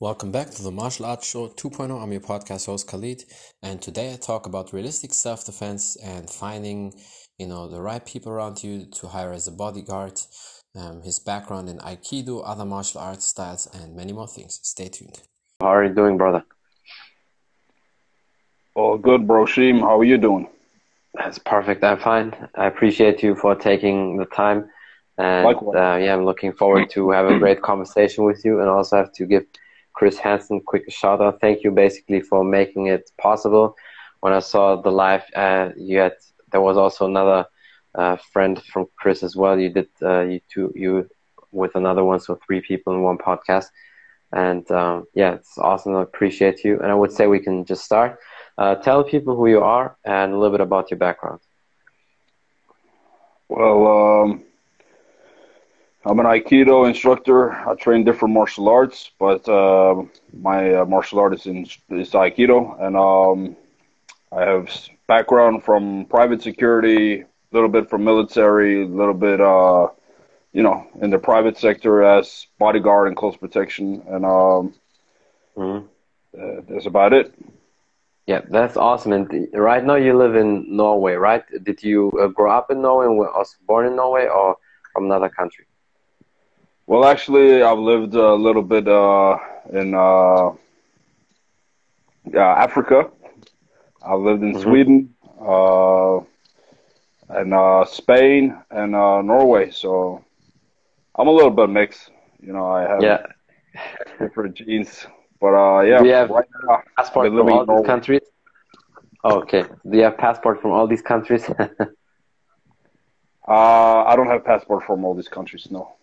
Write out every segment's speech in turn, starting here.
Welcome back to the Martial Arts Show 2.0. I'm your podcast host Khalid, and today I talk about realistic self-defense and finding, you know, the right people around you to hire as a bodyguard, um, his background in Aikido, other martial arts styles, and many more things. Stay tuned. How are you doing, brother? Oh, good, bro. Sheem, how are you doing? That's perfect. I'm fine. I appreciate you for taking the time. And uh, yeah, I'm looking forward to have a great conversation with you, and also have to give Chris Hansen, quick shout out. Thank you basically for making it possible. When I saw the live, uh, you had there was also another uh, friend from Chris as well. You did uh, you two you with another one, so three people in one podcast. And um, yeah, it's awesome. I appreciate you. And I would say we can just start. Uh, tell people who you are and a little bit about your background. Well, um, I'm an Aikido instructor. I train different martial arts, but uh, my uh, martial art is, in, is Aikido, and um, I have background from private security, a little bit from military, a little bit, uh, you know, in the private sector as bodyguard and close protection, and um, mm-hmm. Uh, that's about it. Yeah, that's awesome. And right now you live in Norway, right? Did you uh, grow up in Norway and were also born in Norway, or from another country? Well, actually, I've lived a little bit uh, in uh, Africa. I've lived in mm-hmm. Sweden, uh, and uh, Spain, and uh, Norway. So I'm a little bit mixed. You know, I have yeah. different genes. But uh, yeah, you have right now, passport from all these countries? Oh, okay. Do you have passport from all these countries? uh, I don't have passport from all these countries. No.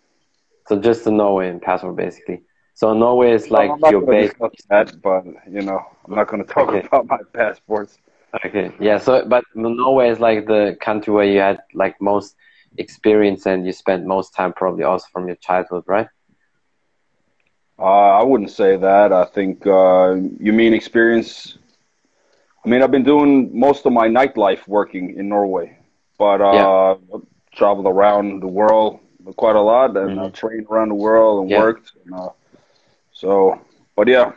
So just the Norwegian passport, basically. So Norway is like no, your base. That, but you know, I'm not going to talk okay. about my passports. Okay. Yeah. So, but Norway is like the country where you had like most experience and you spent most time, probably also from your childhood, right? Uh, I wouldn't say that. I think uh, you mean experience. I mean, I've been doing most of my nightlife working in Norway, but uh, yeah. traveled around the world quite a lot, and mm-hmm. I trained around the world and yeah. worked. And, uh, so, but yeah,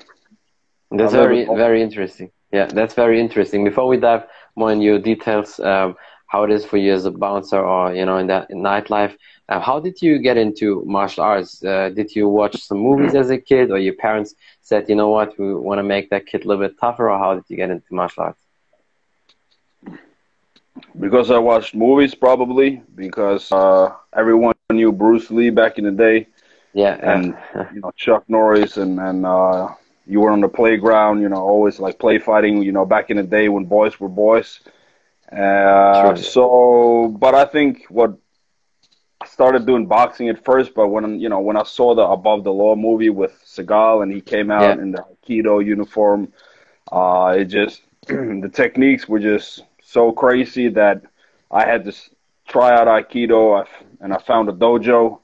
that's very very interesting. Yeah, that's very interesting. Before we dive more into your details, um, how it is for you as a bouncer or you know in that in nightlife, uh, how did you get into martial arts? Uh, did you watch some movies as a kid, or your parents said, you know what, we want to make that kid a little bit tougher, or how did you get into martial arts? Because I watched movies, probably because uh, everyone knew Bruce Lee back in the day. Yeah, and you know Chuck Norris, and and uh, you were on the playground. You know, always like play fighting. You know, back in the day when boys were boys. Uh, so, but I think what I started doing boxing at first, but when you know when I saw the Above the Law movie with Seagal and he came out yeah. in the Aikido uniform, uh, it just the techniques were just so crazy that I had to try out Aikido, and I found a dojo,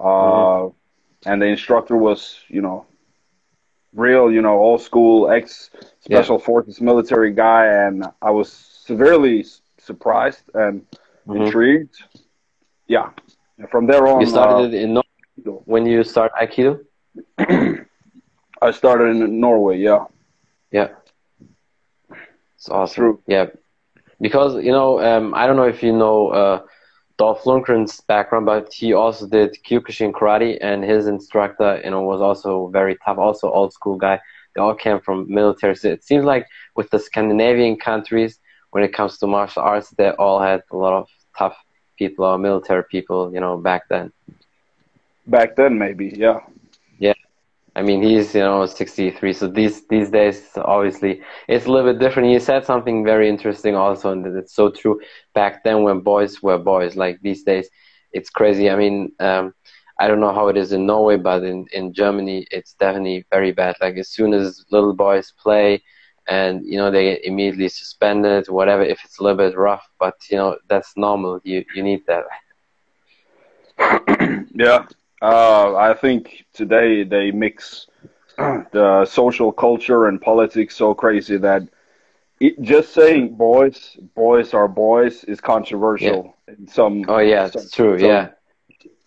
uh, mm-hmm. and the instructor was, you know, real, you know, old school ex special yeah. forces military guy, and I was severely surprised and mm-hmm. intrigued. Yeah, and from there on, you started uh, in Norway when you start Aikido. I started in Norway. Yeah. Yeah. It's awesome. True. Yeah, because you know um, I don't know if you know uh, Dolph Lundgren's background, but he also did Kyokushin karate, and his instructor you know was also very tough, also old school guy. They all came from military. So it seems like with the Scandinavian countries, when it comes to martial arts, they all had a lot of tough people or military people, you know, back then. Back then, maybe, yeah. I mean, he's you know 63, so these these days obviously it's a little bit different. He said something very interesting also, and it's so true. Back then, when boys were boys, like these days, it's crazy. I mean, um, I don't know how it is in Norway, but in in Germany, it's definitely very bad. Like as soon as little boys play, and you know they get immediately suspended, whatever. If it's a little bit rough, but you know that's normal. You you need that. yeah, uh, I think today they mix the social culture and politics so crazy that it, just saying boys, boys are boys is controversial yeah. in some. Oh yeah, some, it's true. Some, yeah,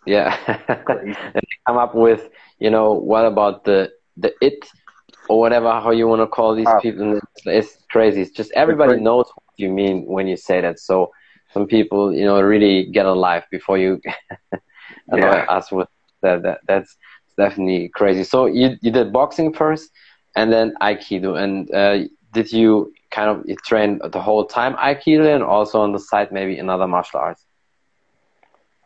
yeah. and they come up with, you know, what about the the it or whatever how you want to call these ah. people. It's crazy. It's just everybody knows what you mean when you say that. So some people, you know, really get a life before you. yeah. ask what that, that that's definitely crazy. So you you did boxing first, and then Aikido. And uh, did you kind of you train the whole time Aikido and also on the side maybe another martial arts?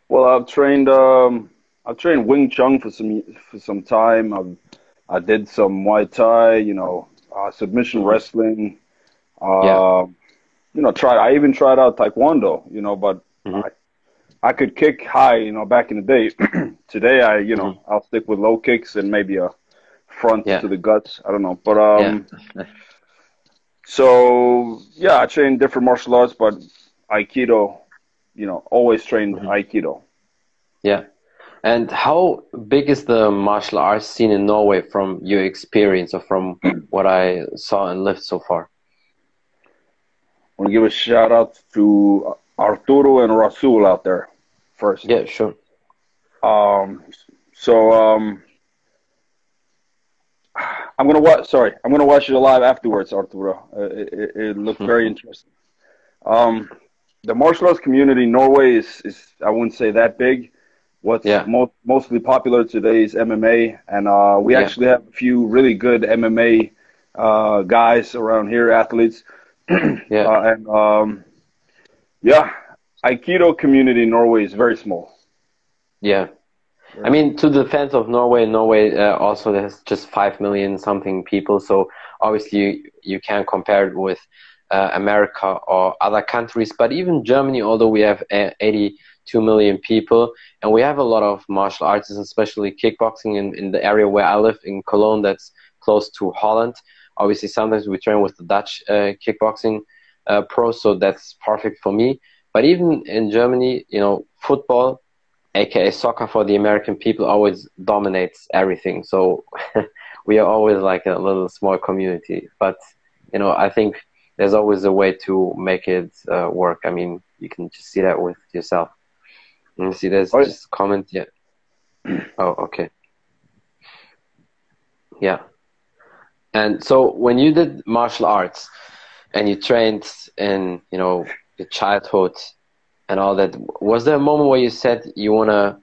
Well, I've trained um, I've trained Wing Chun for some for some time. I've I did some Muay Thai, you know, uh, submission wrestling. Uh, yeah. You know, tried. I even tried out Taekwondo. You know, but mm-hmm. I, I could kick high. You know, back in the day. Today, I you know mm-hmm. I'll stick with low kicks and maybe a front yeah. to the guts. I don't know, but um. Yeah. so yeah, I trained different martial arts, but Aikido, you know, always trained mm-hmm. Aikido. Yeah. And how big is the martial arts scene in Norway from your experience or from what I saw and lived so far? I want to give a shout out to Arturo and Rasul out there first. Yeah, sure. Um, so um, I'm gonna watch. Sorry, I'm gonna watch it live afterwards, Arturo. Uh, it, it, it, looked very interesting. Um, the martial arts community in Norway is, is I wouldn't say that big What's yeah. mo- mostly popular today is MMA, and uh, we yeah. actually have a few really good MMA uh, guys around here, athletes. yeah. Uh, and um, yeah, Aikido community in Norway is very small. Yeah. I mean, to the defense of Norway, Norway uh, also has just five million something people, so obviously you, you can't compare it with uh, America or other countries. But even Germany, although we have uh, 80 2 million people. And we have a lot of martial artists, especially kickboxing in, in the area where I live in Cologne, that's close to Holland. Obviously, sometimes we train with the Dutch uh, kickboxing uh, pros, so that's perfect for me. But even in Germany, you know, football, aka soccer for the American people, always dominates everything. So we are always like a little small community. But, you know, I think there's always a way to make it uh, work. I mean, you can just see that with yourself. Let me see, there's oh, just comment yet. Oh, okay. Yeah. And so when you did martial arts and you trained in, you know, your childhood and all that, was there a moment where you said you want to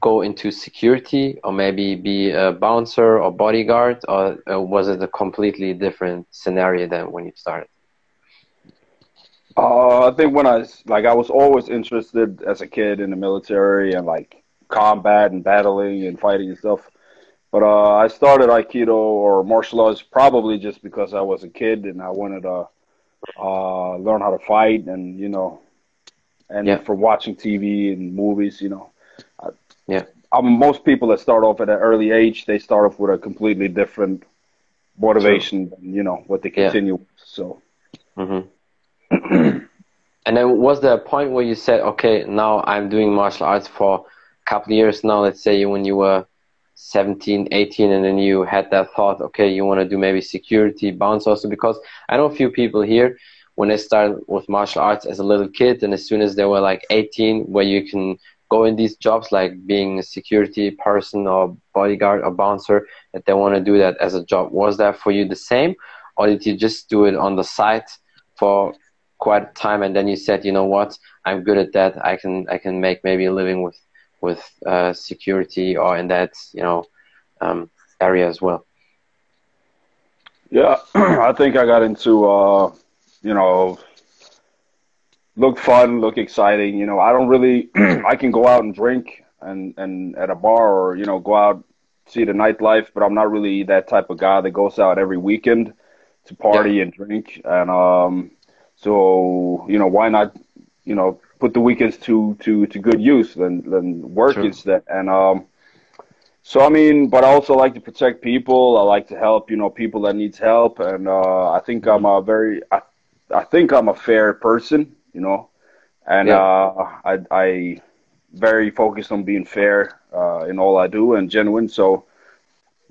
go into security or maybe be a bouncer or bodyguard or uh, was it a completely different scenario than when you started? Uh, I think when I like I was always interested as a kid in the military and like combat and battling and fighting and stuff. But uh, I started Aikido or martial arts probably just because I was a kid and I wanted to uh, learn how to fight and you know, and yeah. from watching TV and movies, you know. I, yeah. I'm, most people that start off at an early age, they start off with a completely different motivation than you know what they continue. Yeah. So. Mm-hmm. and then was there a point where you said, okay, now I'm doing martial arts for a couple of years now, let's say when you were 17, 18, and then you had that thought, okay, you want to do maybe security, bounce also, because I know a few people here, when they started with martial arts as a little kid, and as soon as they were like 18, where you can go in these jobs like being a security person or bodyguard or bouncer, that they want to do that as a job. Was that for you the same, or did you just do it on the side for quite a time and then you said you know what? I'm good at that. I can i can make maybe a living with with uh, security or in that you know um, area as well. Yeah i think i got into uh, you know look fun look exciting you know. I don't really i can go out and drink and and at a bar or you know go out see the nightlife but i'm not really that type of guy that goes out every weekend to party yeah. and drink. And um so you know, why not, you know, put the weekends to to to good use and then work sure. instead. And um, so I mean, but I also like to protect people. I like to help, you know, people that needs help. And uh, I think I'm a very, I, I think I'm a fair person, you know, and yeah. uh, I I very focused on being fair uh, in all I do and genuine. So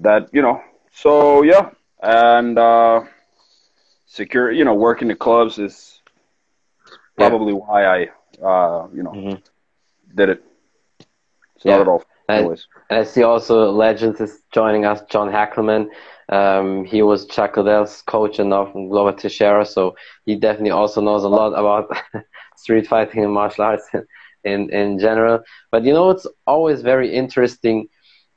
that you know, so yeah, and. uh secure, you know, working the clubs is probably yeah. why I, uh, you know, mm-hmm. did it. So yeah. And, and I see also Legends is joining us, John Hackleman. Um, he was Chuck Liddell's coach and now from Glover Teixeira, so he definitely also knows a lot about street fighting and martial arts in, in general. But you know, it's always very interesting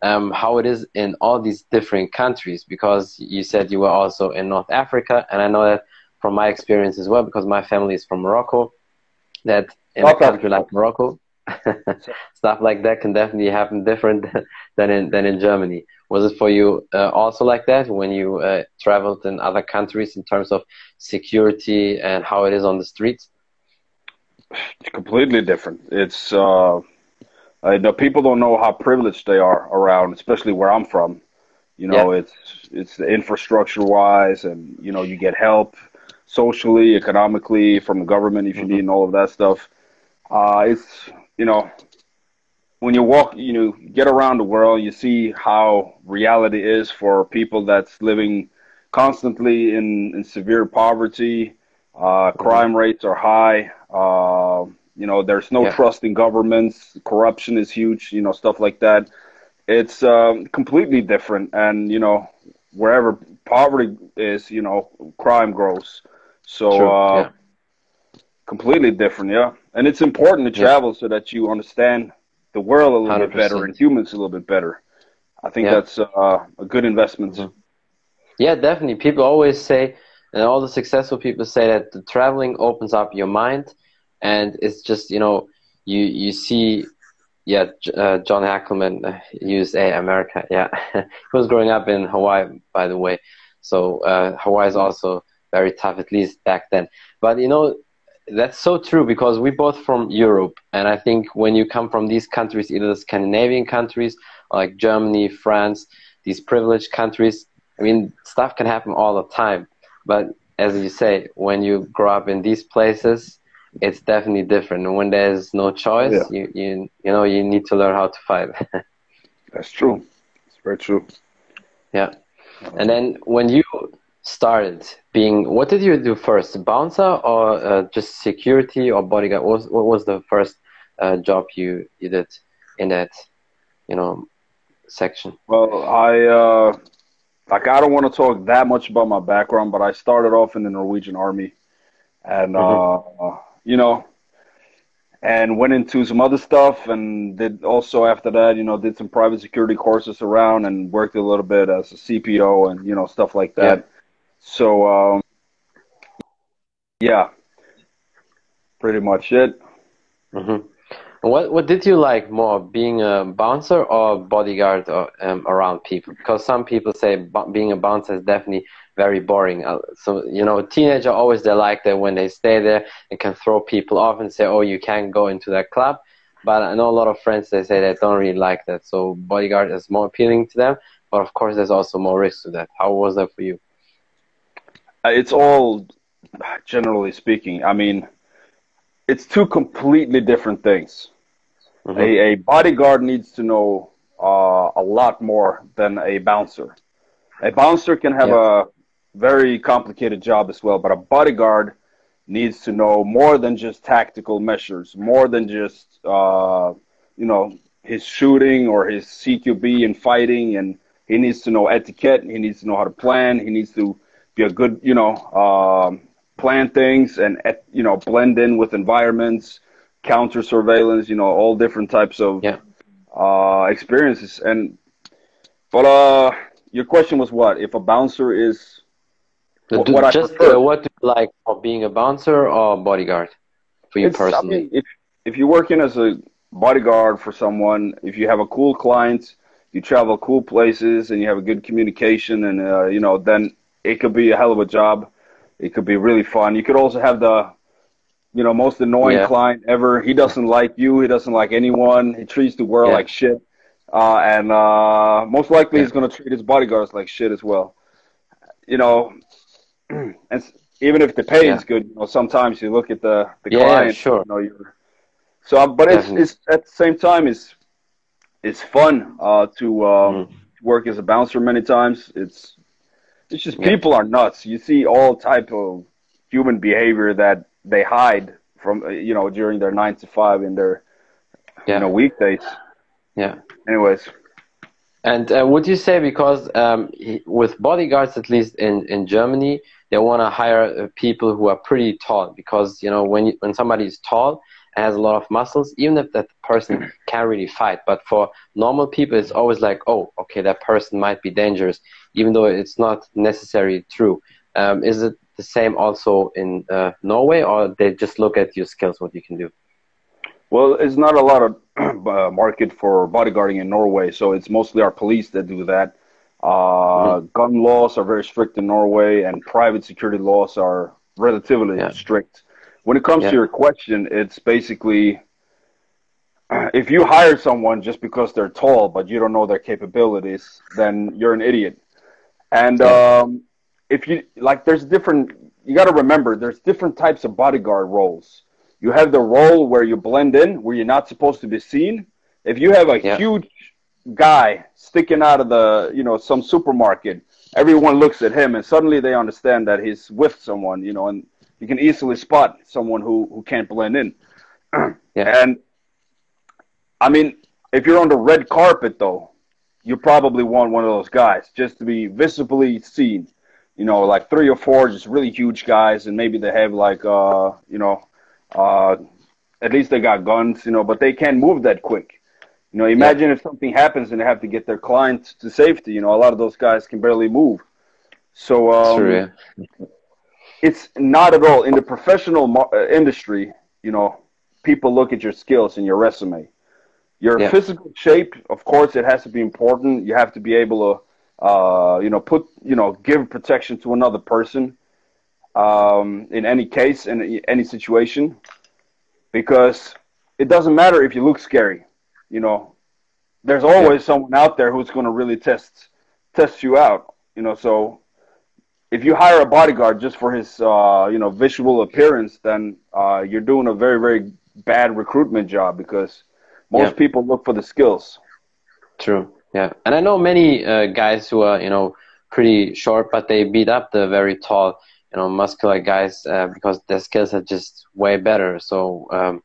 um, how it is in all these different countries because you said you were also in North Africa, and I know that from my experience as well because my family is from Morocco. That in a country like Morocco, stuff like that can definitely happen different than in than in Germany. Was it for you uh, also like that when you uh, traveled in other countries in terms of security and how it is on the streets? Completely different. It's uh, I know people don't know how privileged they are around, especially where I'm from. You know, yeah. it's it's the infrastructure wise, and you know, you get help socially, economically from the government if you mm-hmm. need and all of that stuff. Uh, it's you know, when you walk, you know, get around the world, you see how reality is for people that's living constantly in, in severe poverty. Uh, mm-hmm. crime rates are high. Uh, you know, there's no yeah. trust in governments. Corruption is huge. You know, stuff like that. It's um, completely different, and you know, wherever poverty is, you know, crime grows. So, uh, yeah. completely different, yeah. And it's important to travel yeah. so that you understand the world a little 100%. bit better and humans a little bit better. I think that's uh, a good investment. Mm-hmm. Yeah, definitely. People always say, and all the successful people say that the traveling opens up your mind and it's just you know you you see yeah uh, John Hackleman uh, USA America yeah he was growing up in Hawaii by the way so uh, Hawaii is also very tough at least back then but you know that's so true because we both from Europe and I think when you come from these countries either the Scandinavian countries like Germany France these privileged countries I mean stuff can happen all the time but as you say when you grow up in these places it's definitely different. And when there's no choice, yeah. you, you you know you need to learn how to fight. That's true. It's very true. Yeah. Uh-huh. And then when you started being, what did you do first, bouncer or uh, just security or bodyguard? What was, what was the first uh, job you you did in that, you know, section? Well, I uh, like I don't want to talk that much about my background, but I started off in the Norwegian Army, and mm-hmm. uh, you know, and went into some other stuff and did also after that, you know, did some private security courses around and worked a little bit as a CPO and, you know, stuff like that. Yeah. So, um, yeah, pretty much it. Mm-hmm. What what did you like more, being a bouncer or bodyguard or, um, around people? Because some people say being a bouncer is definitely very boring. Uh, so you know, teenager always they like that when they stay there and can throw people off and say, "Oh, you can't go into that club." But I know a lot of friends they say they don't really like that. So bodyguard is more appealing to them, but of course there's also more risk to that. How was that for you? Uh, it's all generally speaking. I mean, it's two completely different things. Mm-hmm. A, a bodyguard needs to know uh, a lot more than a bouncer. A bouncer can have yeah. a very complicated job as well, but a bodyguard needs to know more than just tactical measures, more than just uh, you know his shooting or his CQB and fighting, and he needs to know etiquette. He needs to know how to plan. He needs to be a good you know um, plan things and you know blend in with environments counter surveillance, you know, all different types of yeah. uh, experiences. And but uh, your question was what? If a bouncer is what, what just uh, what do you like of being a bouncer or bodyguard for you it's, personally? I mean, if if you're working as a bodyguard for someone, if you have a cool client, you travel cool places, and you have a good communication, and uh, you know, then it could be a hell of a job. It could be really fun. You could also have the you know, most annoying yeah. client ever. He doesn't like you. He doesn't like anyone. He treats the world yeah. like shit. Uh, and uh, most likely yeah. he's going to treat his bodyguards like shit as well. You know, and even if the pay is good, you know, sometimes you look at the the client. Sure. You know, you're, so, but it's, it's at the same time it's it's fun uh, to um, mm. work as a bouncer many times. It's it's just people are nuts. You see all type of human behavior that they hide from uh, you know during their nine to five in their yeah. you know weekdays. Yeah. Anyways. And uh, would you say because um, he, with bodyguards, at least in, in Germany, they want to hire uh, people who are pretty tall because you know when you, when somebody is tall has a lot of muscles, even if that person can't really fight, but for normal people, it's always like, oh, okay, that person might be dangerous, even though it's not necessarily true. Um, is it the same also in uh, Norway, or they just look at your skills, what you can do? Well, it's not a lot of uh, market for bodyguarding in Norway, so it's mostly our police that do that. Uh, mm-hmm. Gun laws are very strict in Norway, and private security laws are relatively yeah. strict. When it comes yeah. to your question, it's basically if you hire someone just because they're tall but you don't know their capabilities, then you're an idiot. And um, if you like, there's different. You got to remember, there's different types of bodyguard roles. You have the role where you blend in, where you're not supposed to be seen. If you have a yeah. huge guy sticking out of the, you know, some supermarket, everyone looks at him, and suddenly they understand that he's with someone, you know, and you can easily spot someone who who can't blend in. yeah. And I mean, if you're on the red carpet, though, you probably want one of those guys just to be visibly seen. You know, like three or four just really huge guys, and maybe they have like, uh, you know, uh, at least they got guns, you know, but they can't move that quick. You know, imagine yeah. if something happens and they have to get their clients to safety. You know, a lot of those guys can barely move. So um, True, yeah. It's not at all in the professional uh, industry. You know, people look at your skills and your resume. Your yeah. physical shape, of course, it has to be important. You have to be able to, uh, you know, put, you know, give protection to another person um, in any case, in any situation, because it doesn't matter if you look scary. You know, there's always yeah. someone out there who's going to really test test you out. You know, so if you hire a bodyguard just for his uh, you know visual appearance, then uh, you're doing a very very bad recruitment job because most yeah. people look for the skills. True. Yeah, and I know many uh, guys who are you know pretty short, but they beat up the very tall you know muscular guys uh, because their skills are just way better. So um,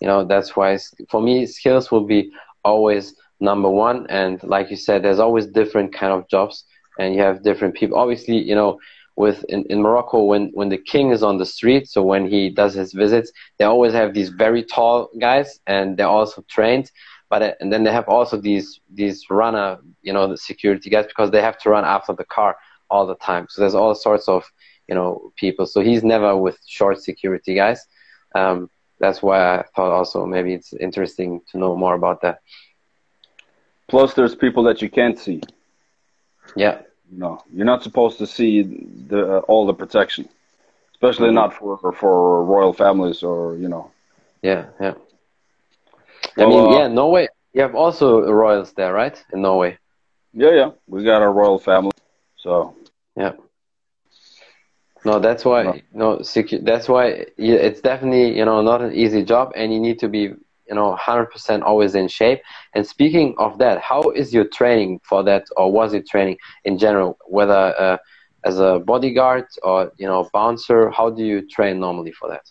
you know that's why for me skills will be always number one. And like you said, there's always different kind of jobs, and you have different people. Obviously, you know with in, in Morocco when when the king is on the street, so when he does his visits, they always have these very tall guys, and they're also trained. But uh, and then they have also these these runner, you know, the security guys because they have to run after the car all the time. So there's all sorts of you know people. So he's never with short security guys. Um, that's why I thought also maybe it's interesting to know more about that. Plus, there's people that you can't see. Yeah. No, you're not supposed to see the uh, all the protection, especially mm-hmm. not for for royal families or you know. Yeah, yeah. Well, I mean, uh, yeah, Norway. You have also royals there, right? In Norway. Yeah, yeah, we got our royal family. So. Yeah. No, that's why no, no secu- that's why it's definitely you know not an easy job, and you need to be you know 100% always in shape. And speaking of that, how is your training for that, or was it training in general, whether uh, as a bodyguard or you know bouncer? How do you train normally for that?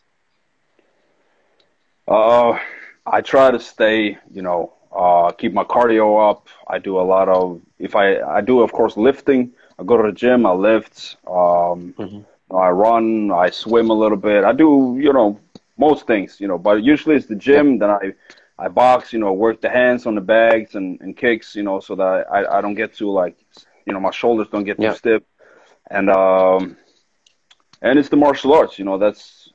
Uh, I try to stay, you know, uh, keep my cardio up. I do a lot of if I I do of course lifting. I go to the gym. I lift. Um, mm-hmm I run, I swim a little bit. I do, you know, most things, you know, but usually it's the gym. Then I, I box, you know, work the hands on the bags and, and kicks, you know, so that I, I don't get too like, you know, my shoulders don't get too yeah. stiff. And, um, and it's the martial arts, you know, that's,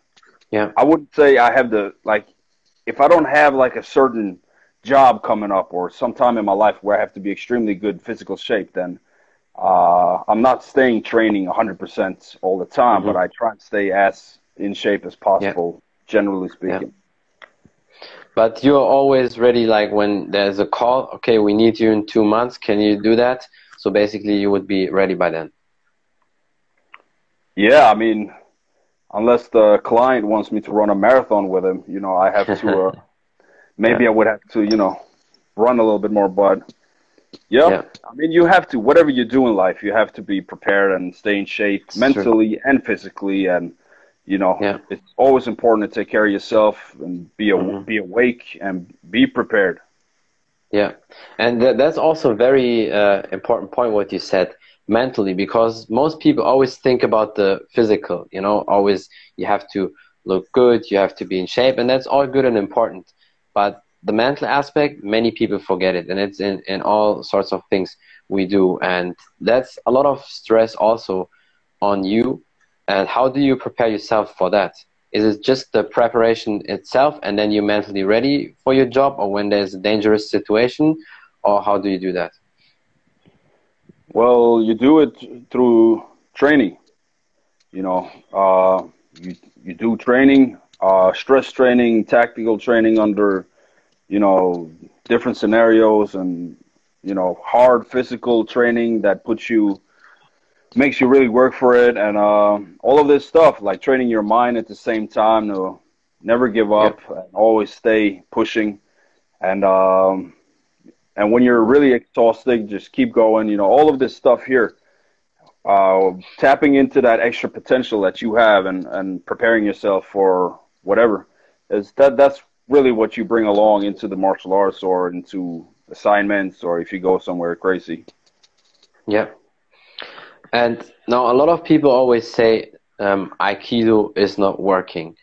yeah. I wouldn't say I have the, like, if I don't have like a certain job coming up or sometime in my life where I have to be extremely good physical shape, then uh, I'm not staying training 100% all the time, mm-hmm. but I try to stay as in shape as possible. Generally speaking. Yeah. But you're always ready, like when there's a call, okay, we need you in two months. Can you do that? So basically, you would be ready by then. Yeah, I mean, unless the client wants me to run a marathon with him, you know, I have to. Uh, maybe yeah. I would have to, you know, run a little bit more, but yeah. yeah. I mean, you have to, whatever you do in life, you have to be prepared and stay in shape it's mentally true. and physically. And, you know, yeah. it's always important to take care of yourself and be, a, mm-hmm. be awake and be prepared. Yeah, and th- that's also a very uh, important point what you said mentally because most people always think about the physical. You know, always you have to look good, you have to be in shape, and that's all good and important. But the mental aspect, many people forget it, and it's in, in all sorts of things we do, and that's a lot of stress also on you. And how do you prepare yourself for that? Is it just the preparation itself, and then you're mentally ready for your job, or when there's a dangerous situation, or how do you do that? Well, you do it through training. You know, uh, you you do training, uh, stress training, tactical training under, you know, different scenarios, and you know, hard physical training that puts you, makes you really work for it, and uh, all of this stuff like training your mind at the same time to never give up and always stay pushing, and um, and when you're really exhausted, just keep going. You know, all of this stuff here uh, tapping into that extra potential that you have and, and preparing yourself for whatever is that that's really what you bring along into the martial arts or into assignments or if you go somewhere crazy. Yeah. And now a lot of people always say um, Aikido is not working.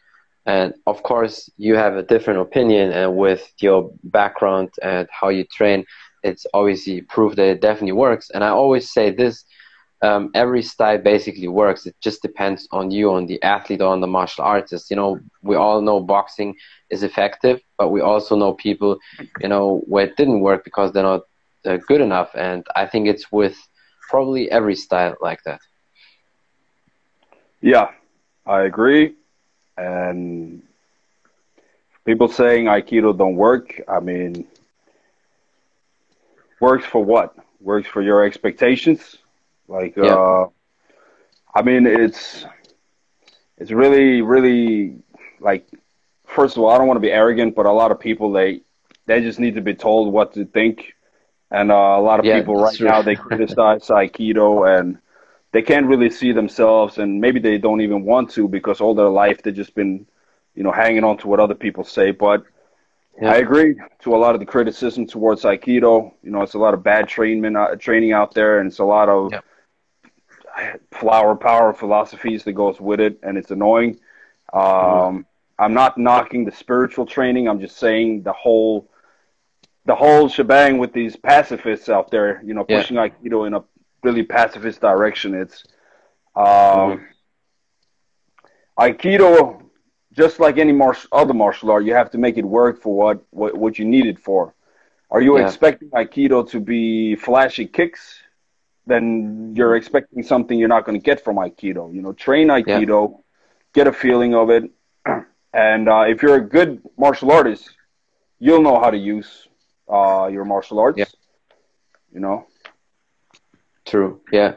And of course, you have a different opinion, and with your background and how you train, it's obviously proof that it definitely works. And I always say this um, every style basically works. It just depends on you, on the athlete, or on the martial artist. You know, we all know boxing is effective, but we also know people, you know, where it didn't work because they're not uh, good enough. And I think it's with probably every style like that. Yeah, I agree. And people saying Aikido don't work, I mean, works for what? Works for your expectations like, yeah. uh, I mean, it's it's really, really like. First of all, I don't want to be arrogant, but a lot of people they they just need to be told what to think, and uh, a lot of yeah, people right true. now they criticize Aikido and they can't really see themselves, and maybe they don't even want to because all their life they've just been, you know, hanging on to what other people say. But yeah. I agree to a lot of the criticism towards Aikido. You know, it's a lot of bad training uh, training out there, and it's a lot of yeah flower power philosophies that goes with it, and it's annoying. Um, mm-hmm. I'm not knocking the spiritual training. I'm just saying the whole the whole shebang with these pacifists out there, you know, pushing yeah. Aikido in a really pacifist direction. It's um, mm-hmm. Aikido, just like any martial, other martial art, you have to make it work for what, what, what you need it for. Are you yeah. expecting Aikido to be flashy kicks? then you're expecting something you're not going to get from Aikido. You know, train Aikido, yeah. get a feeling of it, and uh, if you're a good martial artist, you'll know how to use uh, your martial arts. Yeah. You know. True. Yeah.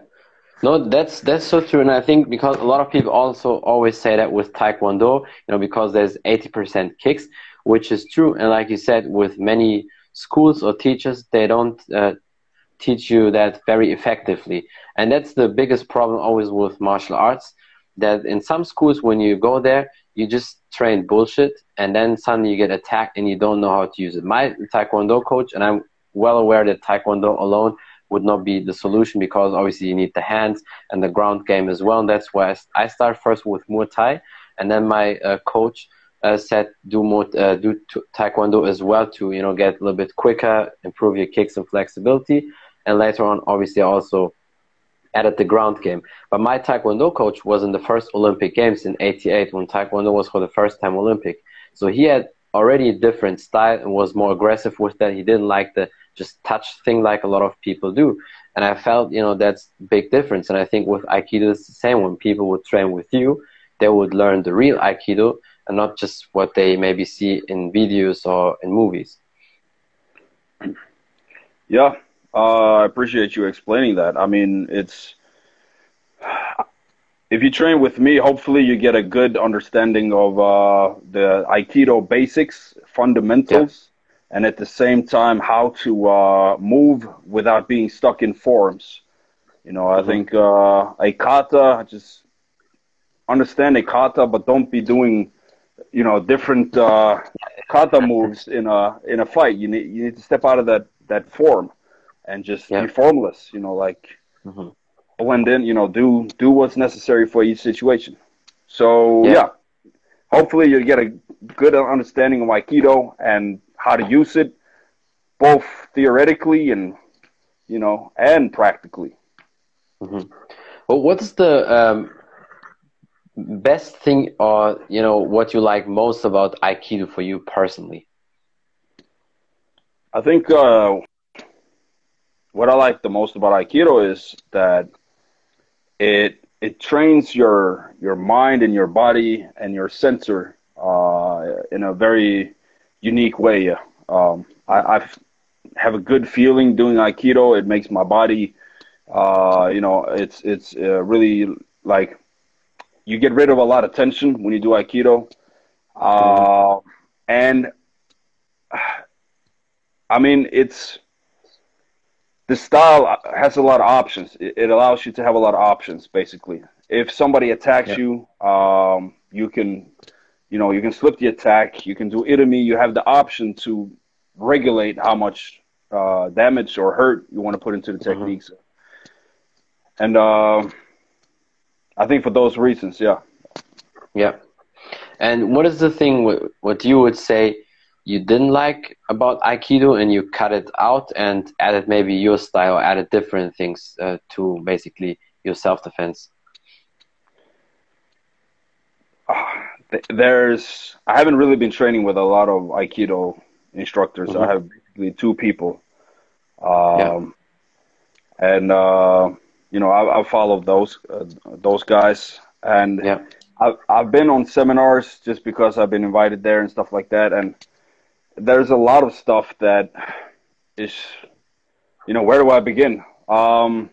No, that's that's so true, and I think because a lot of people also always say that with Taekwondo, you know, because there's 80% kicks, which is true, and like you said, with many schools or teachers, they don't uh, teach you that very effectively. And that's the biggest problem always with martial arts. That in some schools, when you go there, you just train bullshit, and then suddenly you get attacked and you don't know how to use it. My Taekwondo coach, and I'm well aware that Taekwondo alone would not be the solution because obviously you need the hands and the ground game as well. And that's why I start first with Muay Thai, and then my uh, coach uh, said do more uh, do Taekwondo as well to you know get a little bit quicker, improve your kicks and flexibility and later on, obviously, also added the ground game. But my Taekwondo coach was in the first Olympic Games in '88 when Taekwondo was for the first time Olympic. So he had already a different style and was more aggressive with that. He didn't like the just touch thing like a lot of people do. And I felt, you know, that's big difference. And I think with Aikido, it's the same. When people would train with you, they would learn the real Aikido and not just what they maybe see in videos or in movies. Yeah, uh, I appreciate you explaining that. I mean, it's if you train with me, hopefully you get a good understanding of uh, the Aikido basics, fundamentals, yeah. and at the same time how to uh, move without being stuck in forms. You know, I mm-hmm. think uh, a kata, just understand a kata, but don't be doing you know different uh, kata moves in a in a fight. You need you need to step out of that that form and just yeah. be formless. You know, like mm-hmm. blend in. You know, do do what's necessary for each situation. So yeah. yeah, hopefully you get a good understanding of Aikido and how to use it, both theoretically and you know and practically. Mm-hmm. Well, what's the um, best thing, or you know, what you like most about Aikido for you personally? I think uh, what I like the most about Aikido is that it it trains your your mind and your body and your sensor uh, in a very unique way. Um, I I've, have a good feeling doing Aikido. It makes my body, uh, you know, it's it's uh, really like you get rid of a lot of tension when you do Aikido, uh, and I mean it's the style has a lot of options. It, it, allows you to have a lot of options, basically. If somebody attacks you, um, you can, you know, you can slip the attack. You can do itami. You have the option to regulate how much uh, damage or hurt you want to put into the mm-hmm. techniques. And uh, I think for those reasons, yeah. Yeah. And what is the thing? What, what you would say? You didn't like about Aikido and you cut it out and added maybe your style, added different things uh, to basically your self defense? There's, I haven't really been training with a lot of Aikido instructors. Mm-hmm. I have basically two people. Um, yeah. And, uh, you know, I, I followed those, uh, those guys. And yeah. I've, I've been on seminars just because I've been invited there and stuff like that. And, there's a lot of stuff that is, you know, where do I begin? Um,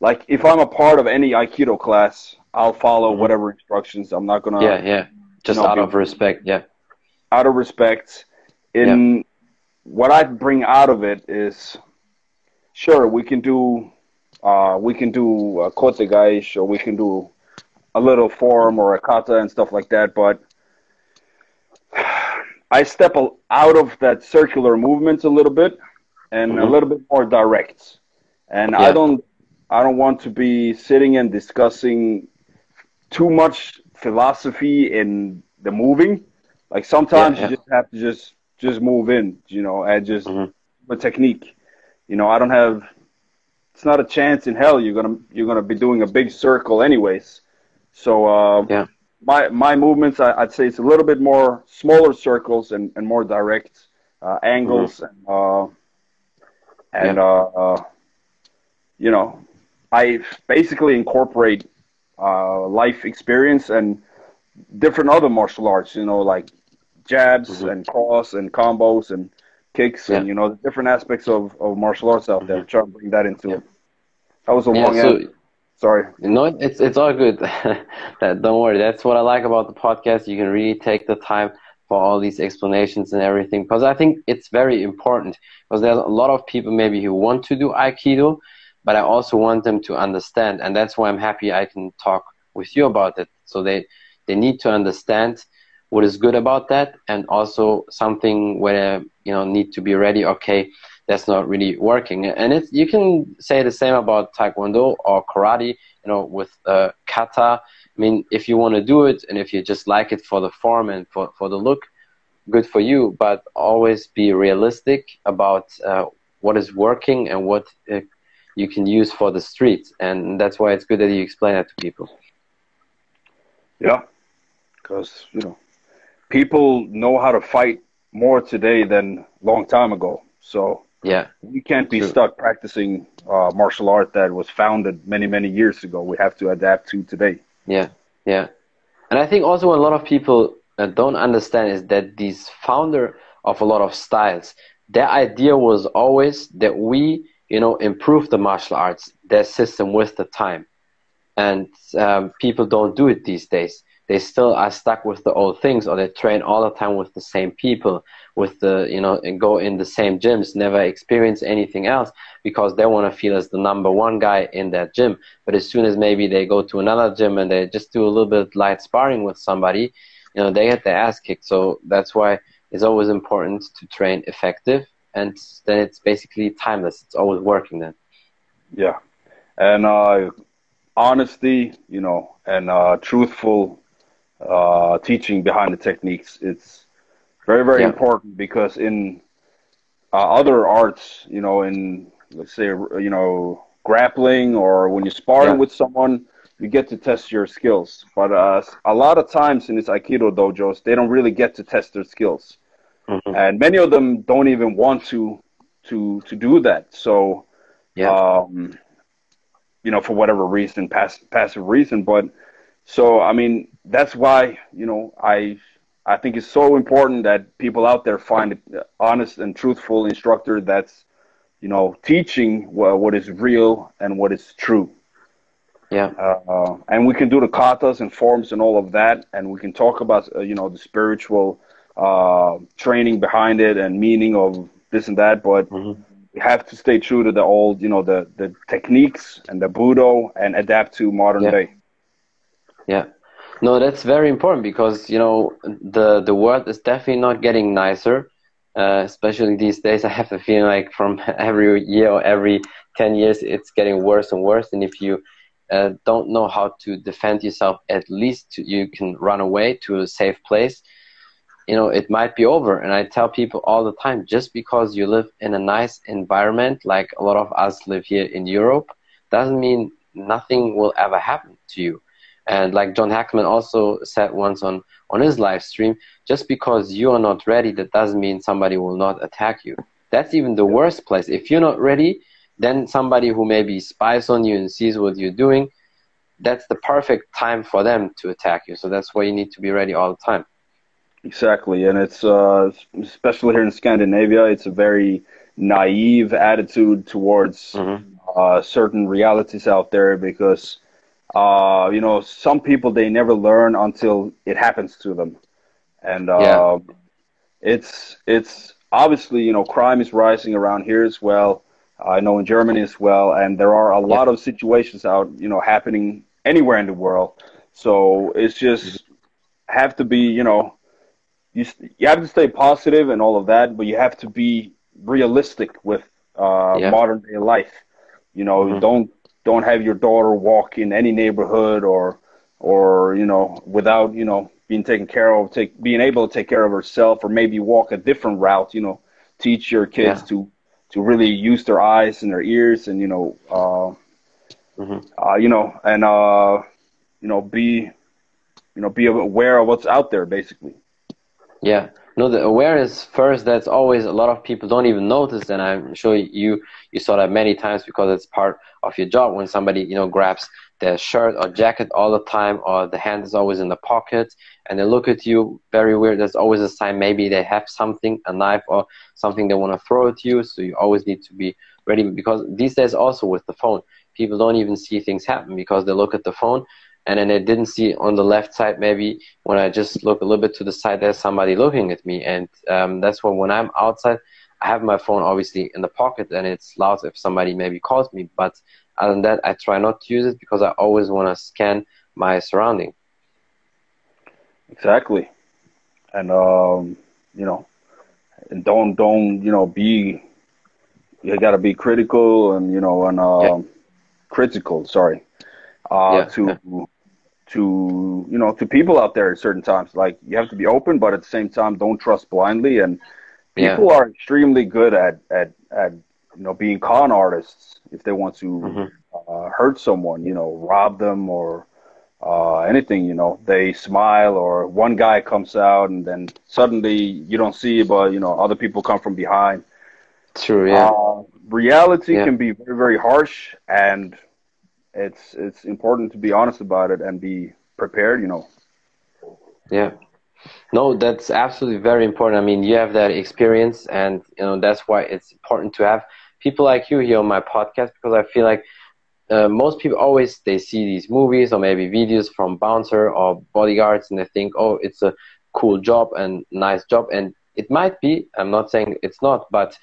like if I'm a part of any Aikido class, I'll follow mm-hmm. whatever instructions. I'm not gonna. Yeah, yeah. Just you know, out of respect, yeah. Out of respect, in yeah. what I bring out of it is, sure, we can do, uh, we can do a kote gaeshi, or we can do a little form or a kata and stuff like that, but I step out of that circular movement a little bit and mm-hmm. a little bit more direct. And yeah. I don't I don't want to be sitting and discussing too much philosophy in the moving. Like sometimes yeah, yeah. you just have to just just move in, you know, and just mm-hmm. a technique. You know, I don't have it's not a chance in hell you're gonna you're gonna be doing a big circle anyways. So uh, yeah my my movements, I, would say it's a little bit more smaller circles and, and more direct uh, angles mm-hmm. and uh, and yeah. uh, uh you know, I basically incorporate uh, life experience and different other martial arts. You know, like jabs mm-hmm. and cross and combos and kicks yeah. and you know the different aspects of, of martial arts out there. Mm-hmm. Try to bring that into yeah. it. That was a long so, answer. Sorry. No, it's it's all good. don't worry. That's what I like about the podcast. You can really take the time for all these explanations and everything because I think it's very important because there's a lot of people maybe who want to do Aikido, but I also want them to understand, and that's why I'm happy I can talk with you about it. So they they need to understand what is good about that, and also something where you know need to be ready. Okay, that's not really working. And it's, you can say the same about Taekwondo or karate, you know, with uh, kata. I mean, if you want to do it and if you just like it for the form and for, for the look, good for you. But always be realistic about uh, what is working and what uh, you can use for the streets. And that's why it's good that you explain that to people. Yeah, because, you know, people know how to fight more today than long time ago. So yeah. We can't be True. stuck practicing uh, martial art that was founded many, many years ago. We have to adapt to today. Yeah, yeah. And I think also a lot of people uh, don't understand is that these founder of a lot of styles, their idea was always that we, you know, improve the martial arts, their system with the time. And um, people don't do it these days they still are stuck with the old things or they train all the time with the same people with the you know and go in the same gyms never experience anything else because they want to feel as the number one guy in that gym but as soon as maybe they go to another gym and they just do a little bit light sparring with somebody you know they get their ass kicked. So that's why it's always important to train effective, and then it's basically timeless. It's always working then. Yeah, and uh, honesty, you know, and uh, truthful uh, teaching behind the techniques. It's very very yeah. important because in uh, other arts, you know, in let's say you know grappling or when you're sparring yeah. with someone you get to test your skills. But uh, a lot of times in these Aikido dojos, they don't really get to test their skills, mm-hmm. and many of them don't even want to to to do that. So, yeah. um, you know, for whatever reason, pass, passive reason. But so, I mean, that's why you know I I think it's so important that people out there find an honest and truthful instructor that's you know teaching what, what is real and what is true. Yeah. Uh, and we can do the katas and forms and all of that, and we can talk about uh, you know the spiritual uh, training behind it and meaning of this and that, but mm-hmm. we have to stay true to the old, you know, the the techniques and the budo and adapt to modern yeah. day. Yeah. No, that's very important because you know the the world is definitely not getting nicer, uh, especially these days. I have the feeling like from every year or every ten years, it's getting worse and worse. And if you uh, don't know how to defend yourself, at least you can run away to a safe place. You know, it might be over. And I tell people all the time just because you live in a nice environment, like a lot of us live here in Europe, doesn't mean nothing will ever happen to you. And like John Hackman also said once on, on his live stream, just because you are not ready, that doesn't mean somebody will not attack you. That's even the worst place. If you're not ready, then somebody who maybe spies on you and sees what you're doing, that's the perfect time for them to attack you. So that's why you need to be ready all the time. Exactly, and it's uh, especially here in Scandinavia, it's a very naive attitude towards mm-hmm. uh, certain realities out there because uh, you know some people they never learn until it happens to them, and uh, yeah. it's it's obviously you know crime is rising around here as well. I know in Germany as well, and there are a lot of situations out, you know, happening anywhere in the world. So it's just have to be, you know, you you have to stay positive and all of that, but you have to be realistic with uh, yeah. modern day life. You know, mm-hmm. don't don't have your daughter walk in any neighborhood or or you know without you know being taken care of, take being able to take care of herself, or maybe walk a different route. You know, teach your kids yeah. to to really use their eyes and their ears and you know uh, mm-hmm. uh, you know and uh, you know be you know be aware of what's out there basically yeah no the awareness first that's always a lot of people don't even notice and i'm sure you you saw that many times because it's part of your job when somebody you know grabs their shirt or jacket all the time or the hand is always in the pocket and they look at you very weird. There's always a sign maybe they have something a knife or something they want to throw at you so you always need to be ready because these days also with the phone people don't even see things happen because they look at the phone and then they didn't see on the left side maybe when i just look a little bit to the side there's somebody looking at me and um, that's why when i'm outside i have my phone obviously in the pocket and it's loud if somebody maybe calls me but other than that, I try not to use it because I always want to scan my surrounding. Exactly, and um, you know, and don't don't you know be you got to be critical and you know and um, yeah. critical. Sorry, uh, yeah, to to you know to people out there at certain times. Like you have to be open, but at the same time, don't trust blindly. And people are extremely good at at at you know, being con artists if they want to mm-hmm. uh, hurt someone, you know, rob them or uh, anything, you know, they smile or one guy comes out and then suddenly you don't see but you know, other people come from behind. True, yeah. Uh, reality yeah. can be very, very harsh, and it's it's important to be honest about it and be prepared, you know. Yeah. No, that's absolutely very important. I mean, you have that experience, and you know that's why it's important to have people like you here on my podcast because I feel like uh, most people always they see these movies or maybe videos from bouncer or bodyguards and they think, oh, it's a cool job and nice job, and it might be. I'm not saying it's not, but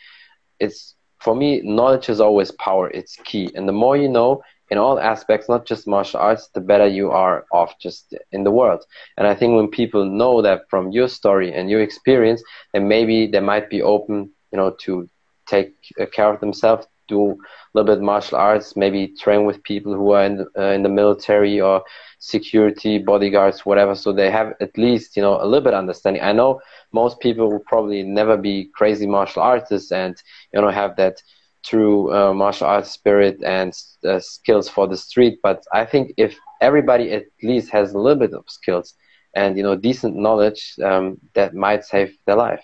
it's for me, knowledge is always power. It's key, and the more you know, in all aspects, not just martial arts, the better you are off just in the world. And I think when people know that from your story and your experience, then maybe they might be open, you know, to take care of themselves, do a little bit martial arts, maybe train with people who are in the, uh, in the military or security, bodyguards, whatever. So they have at least, you know, a little bit understanding. I know most people will probably never be crazy martial artists and, you know, have that true uh, martial arts spirit and uh, skills for the street. But I think if everybody at least has a little bit of skills and, you know, decent knowledge, um, that might save their life.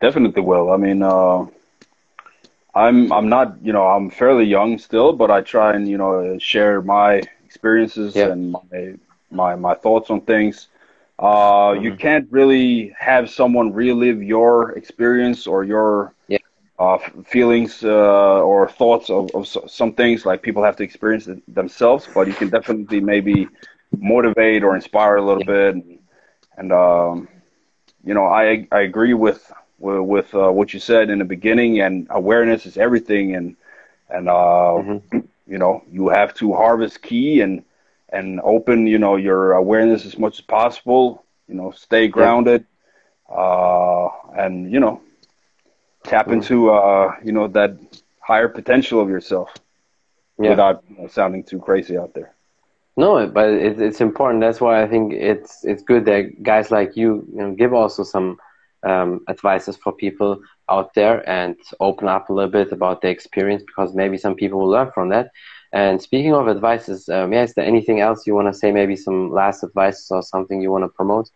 Definitely will. I mean, uh, I'm I'm not you know I'm fairly young still, but I try and you know share my experiences and my, my my thoughts on things. Uh, mm-hmm. You can't really have someone relive your experience or your yeah. uh, feelings uh, or thoughts of, of some things. Like people have to experience it themselves, but you can definitely maybe motivate or inspire a little yeah. bit. And, and um, you know, I I agree with with uh, what you said in the beginning, and awareness is everything. And and uh, mm-hmm. you know, you have to harvest key and and open, you know, your awareness as much as possible. You know, stay grounded, uh, and you know, tap into uh, you know that higher potential of yourself yeah. without you know, sounding too crazy out there. No, but it's it's important. That's why I think it's it's good that guys like you, you know, give also some um, advices for people out there and open up a little bit about their experience because maybe some people will learn from that. And speaking of advices, um, yeah, is there anything else you want to say? Maybe some last advice or something you want to promote?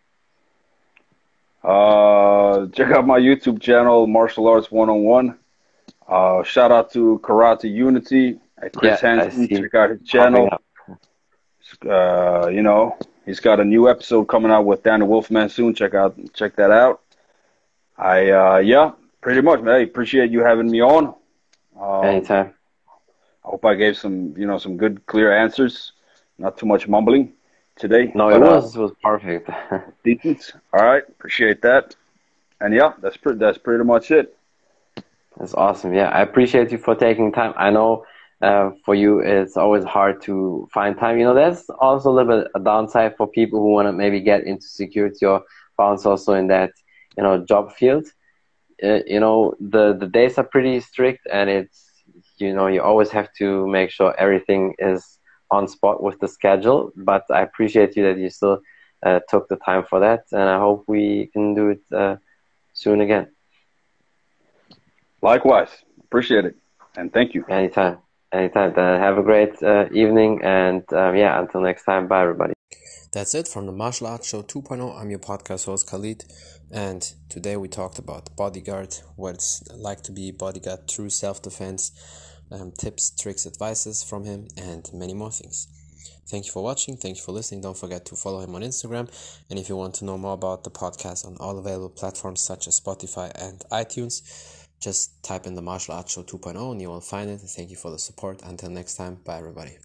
Uh, check out my YouTube channel, Martial Arts One on One. Uh, shout out to Karate Unity at Chris yeah, Hansen. Check out his channel. Uh, you know, he's got a new episode coming out with Danny Wolfman soon. Check out, check that out. I uh, yeah, pretty much, man. I appreciate you having me on. Um, Anytime. I hope I gave some, you know, some good, clear answers. Not too much mumbling today. No, it was uh, it was perfect. decent. All right, appreciate that. And yeah, that's pretty. That's pretty much it. That's awesome. Yeah, I appreciate you for taking time. I know uh, for you it's always hard to find time. You know, that's also a little bit a downside for people who want to maybe get into security or bounce also in that you know job field uh, you know the the days are pretty strict and it's you know you always have to make sure everything is on spot with the schedule but i appreciate you that you still uh, took the time for that and i hope we can do it uh, soon again. Likewise. Appreciate it and thank you. Anytime. Anytime. Uh, have a great uh, evening and um, yeah until next time. Bye everybody. That's it from the Martial Arts Show 2.0. I'm your podcast host Khalid, and today we talked about bodyguard, what it's like to be bodyguard, true self defense, um, tips, tricks, advices from him, and many more things. Thank you for watching. Thank you for listening. Don't forget to follow him on Instagram. And if you want to know more about the podcast on all available platforms such as Spotify and iTunes, just type in the Martial Arts Show 2.0 and you will find it. Thank you for the support. Until next time, bye everybody.